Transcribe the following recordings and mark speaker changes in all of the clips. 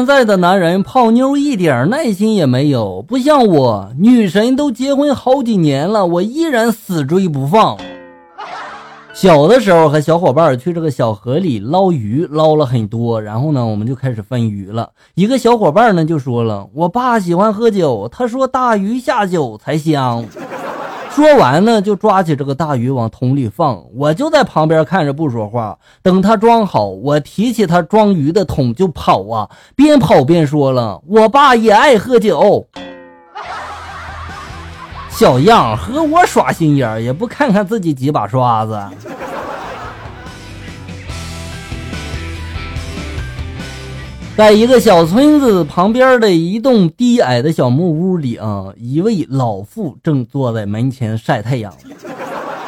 Speaker 1: 现在的男人泡妞一点耐心也没有，不像我，女神都结婚好几年了，我依然死追不放。小的时候和小伙伴去这个小河里捞鱼，捞了很多，然后呢，我们就开始分鱼了。一个小伙伴呢就说了：“我爸喜欢喝酒，他说大鱼下酒才香。”说完呢，就抓起这个大鱼往桶里放，我就在旁边看着不说话。等他装好，我提起他装鱼的桶就跑啊，边跑边说了：“我爸也爱喝酒。”小样，和我耍心眼也不看看自己几把刷子。在一个小村子旁边的一栋低矮的小木屋里啊，一位老妇正坐在门前晒太阳。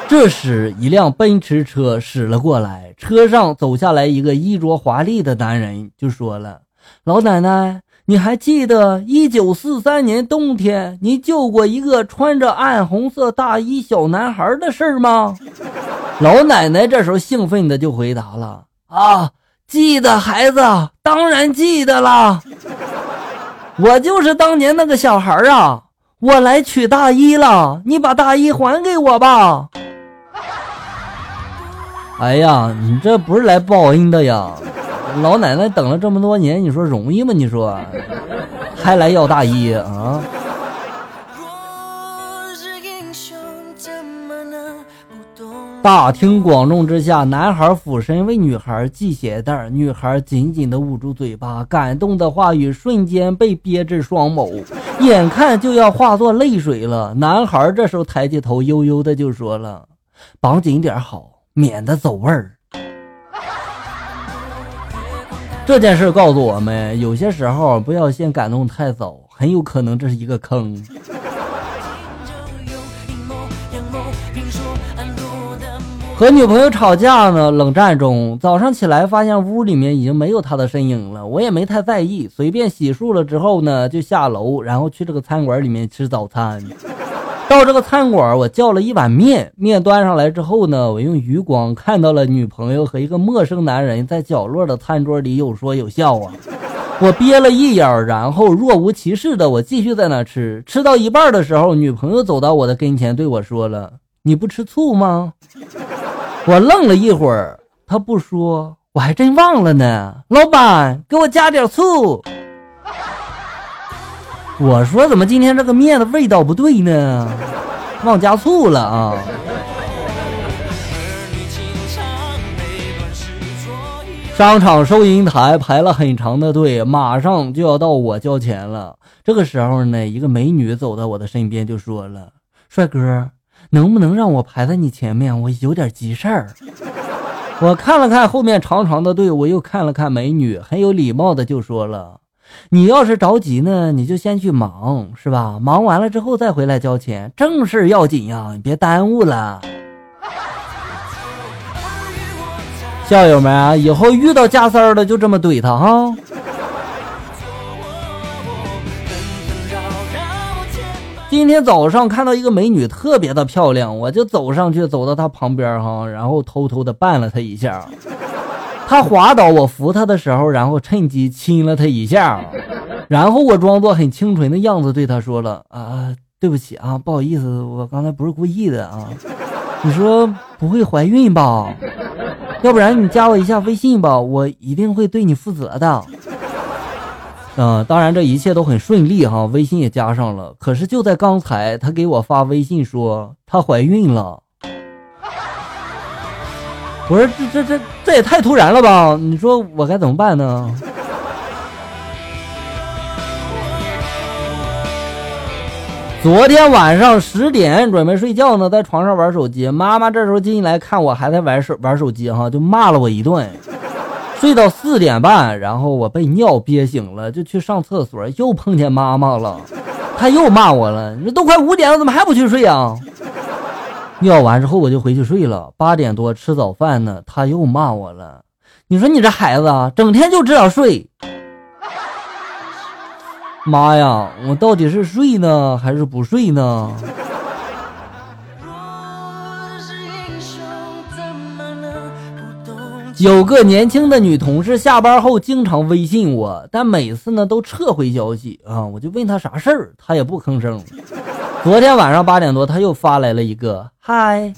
Speaker 1: 这时，一辆奔驰车驶了过来，车上走下来一个衣着华丽的男人，就说了：“老奶奶。”你还记得一九四三年冬天你救过一个穿着暗红色大衣小男孩的事吗？老奶奶这时候兴奋的就回答了：“啊，记得，孩子，当然记得了。我就是当年那个小孩儿啊！我来取大衣了，你把大衣还给我吧。”哎呀，你这不是来报恩的呀！老奶奶等了这么多年，你说容易吗？你说，还来要大衣啊？大庭广众之下，男孩俯身为女孩系鞋带，女孩紧紧的捂住嘴巴，感动的话语瞬间被憋至双眸，眼看就要化作泪水了。男孩这时候抬起头，悠悠的就说了：“绑紧点好，免得走味儿。”这件事告诉我们，有些时候不要先感动太早，很有可能这是一个坑。和女朋友吵架呢，冷战中，早上起来发现屋里面已经没有她的身影了，我也没太在意，随便洗漱了之后呢，就下楼，然后去这个餐馆里面吃早餐。到这个餐馆，我叫了一碗面。面端上来之后呢，我用余光看到了女朋友和一个陌生男人在角落的餐桌里有说有笑啊。我憋了一眼，然后若无其事的我继续在那吃。吃到一半的时候，女朋友走到我的跟前对我说了：“你不吃醋吗？”我愣了一会儿，他不说，我还真忘了呢。老板，给我加点醋。我说怎么今天这个面的味道不对呢？忘加醋了啊！商场收银台排了很长的队，马上就要到我交钱了。这个时候呢，一个美女走到我的身边就说了：“帅哥，能不能让我排在你前面？我有点急事儿。”我看了看后面长长的队，我又看了看美女，很有礼貌的就说了。你要是着急呢，你就先去忙，是吧？忙完了之后再回来交钱，正事要紧呀，你别耽误了。校友们啊，以后遇到加塞儿的就这么怼他哈。今天早上看到一个美女特别的漂亮，我就走上去，走到她旁边哈，然后偷偷的绊了她一下。她滑倒，我扶她的时候，然后趁机亲了她一下，然后我装作很清纯的样子对她说了：“啊，对不起啊，不好意思，我刚才不是故意的啊。你说不会怀孕吧？要不然你加我一下微信吧，我一定会对你负责的。”嗯，当然这一切都很顺利哈，微信也加上了。可是就在刚才，他给我发微信说她怀孕了。我说这这这这也太突然了吧！你说我该怎么办呢？昨天晚上十点准备睡觉呢，在床上玩手机，妈妈这时候进来看我还在玩手玩手机哈，就骂了我一顿。睡到四点半，然后我被尿憋醒了，就去上厕所，又碰见妈妈了，她又骂我了。你说都快五点了，怎么还不去睡啊？尿完之后我就回去睡了。八点多吃早饭呢，她又骂我了。你说你这孩子啊，整天就知道睡。妈呀，我到底是睡呢还是不睡呢？有个年轻的女同事下班后经常微信我，但每次呢都撤回消息啊，我就问她啥事儿，她也不吭声。昨天晚上八点多，她又发来了一个嗨。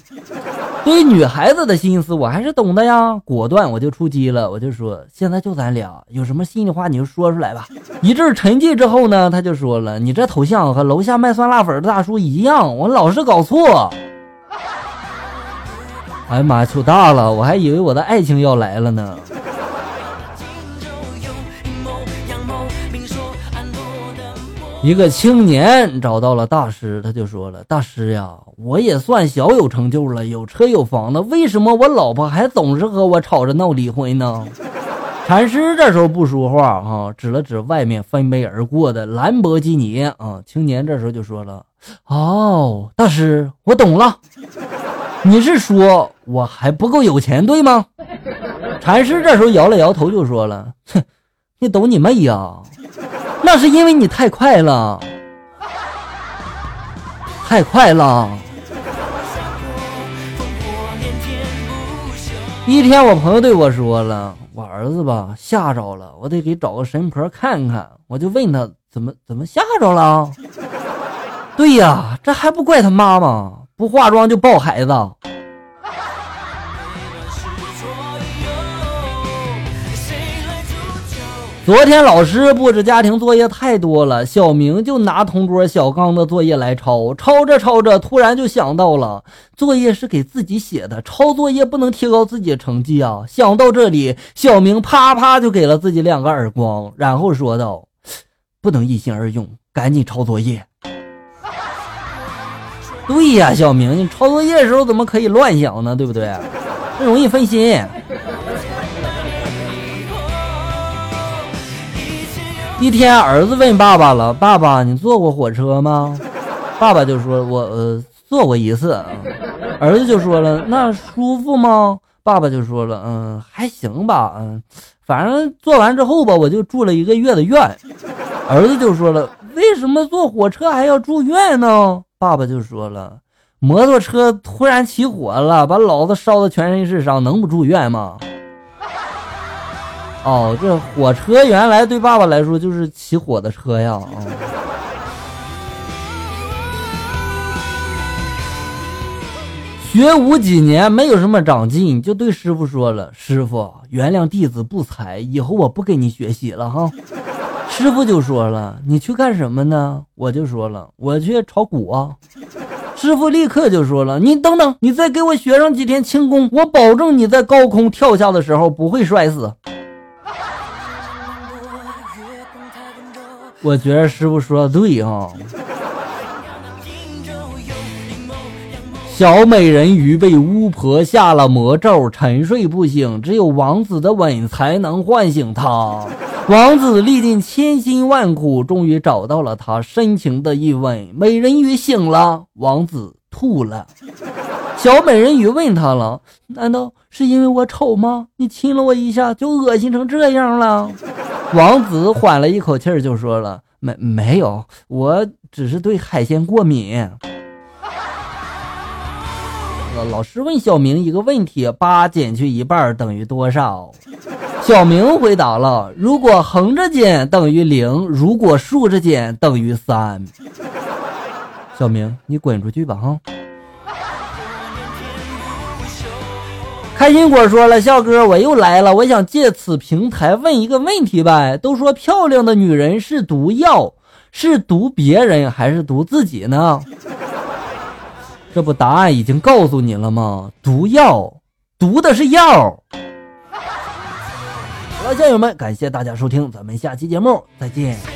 Speaker 1: 对于女孩子的心思，我还是懂的呀。果断我就出击了，我就说现在就咱俩，有什么心里话你就说出来吧。一阵沉寂之后呢，她就说了：“你这头像和楼下卖酸辣粉的大叔一样，我老是搞错。”哎呀妈呀，糗大了，我还以为我的爱情要来了呢。一个青年找到了大师，他就说了：“大师呀，我也算小有成就了，有车有房的，为什么我老婆还总是和我吵着闹离婚呢？”禅师这时候不说话啊，指了指外面飞奔而过的兰博基尼啊。青年这时候就说了：“哦，大师，我懂了，你是说我还不够有钱，对吗？”禅师这时候摇了摇头就说了：“哼，你懂你妹呀！”那是因为你太快了，太快了。一天，我朋友对我说了：“我儿子吧吓着了，我得给找个神婆看看。”我就问他：“怎么怎么吓着了？”对呀，这还不怪他妈妈不化妆就抱孩子。昨天老师布置家庭作业太多了，小明就拿同桌小刚的作业来抄，抄着抄着，突然就想到了，作业是给自己写的，抄作业不能提高自己的成绩啊！想到这里，小明啪啪就给了自己两个耳光，然后说道：“不能一心二用，赶紧抄作业。”对呀，小明，你抄作业的时候怎么可以乱想呢？对不对？这容易分心。一天，儿子问爸爸了：“爸爸，你坐过火车吗？”爸爸就说：“我呃坐过一次。”儿子就说了：“那舒服吗？”爸爸就说了：“嗯，还行吧，嗯，反正坐完之后吧，我就住了一个月的院。”儿子就说了：“为什么坐火车还要住院呢？”爸爸就说了：“摩托车突然起火了，把老子烧的全身是伤，能不住院吗？”哦，这火车原来对爸爸来说就是起火的车呀！啊，学武几年没有什么长进，就对师傅说了：“师傅，原谅弟子不才，以后我不跟你学习了哈。”师傅就说了：“你去干什么呢？”我就说了：“我去炒股啊。”师傅立刻就说了：“你等等，你再给我学上几天轻功，我保证你在高空跳下的时候不会摔死。”我觉得师傅说的对啊。小美人鱼被巫婆下了魔咒，沉睡不醒，只有王子的吻才能唤醒她。王子历尽千辛万苦，终于找到了她深情的一吻。美人鱼醒了，王子吐了。小美人鱼问他了：“难道是因为我丑吗？你亲了我一下就恶心成这样了？”王子缓了一口气儿，就说了：“没没有，我只是对海鲜过敏。”老师问小明一个问题：“八减去一半等于多少？”小明回答了：“如果横着减等于零，如果竖着减等于三。”小明，你滚出去吧！哈。开心果说了：“笑哥，我又来了，我想借此平台问一个问题呗。都说漂亮的女人是毒药，是毒别人还是毒自己呢？这不答案已经告诉你了吗？毒药，毒的是药。”战，友们，感谢大家收听，咱们下期节目再见。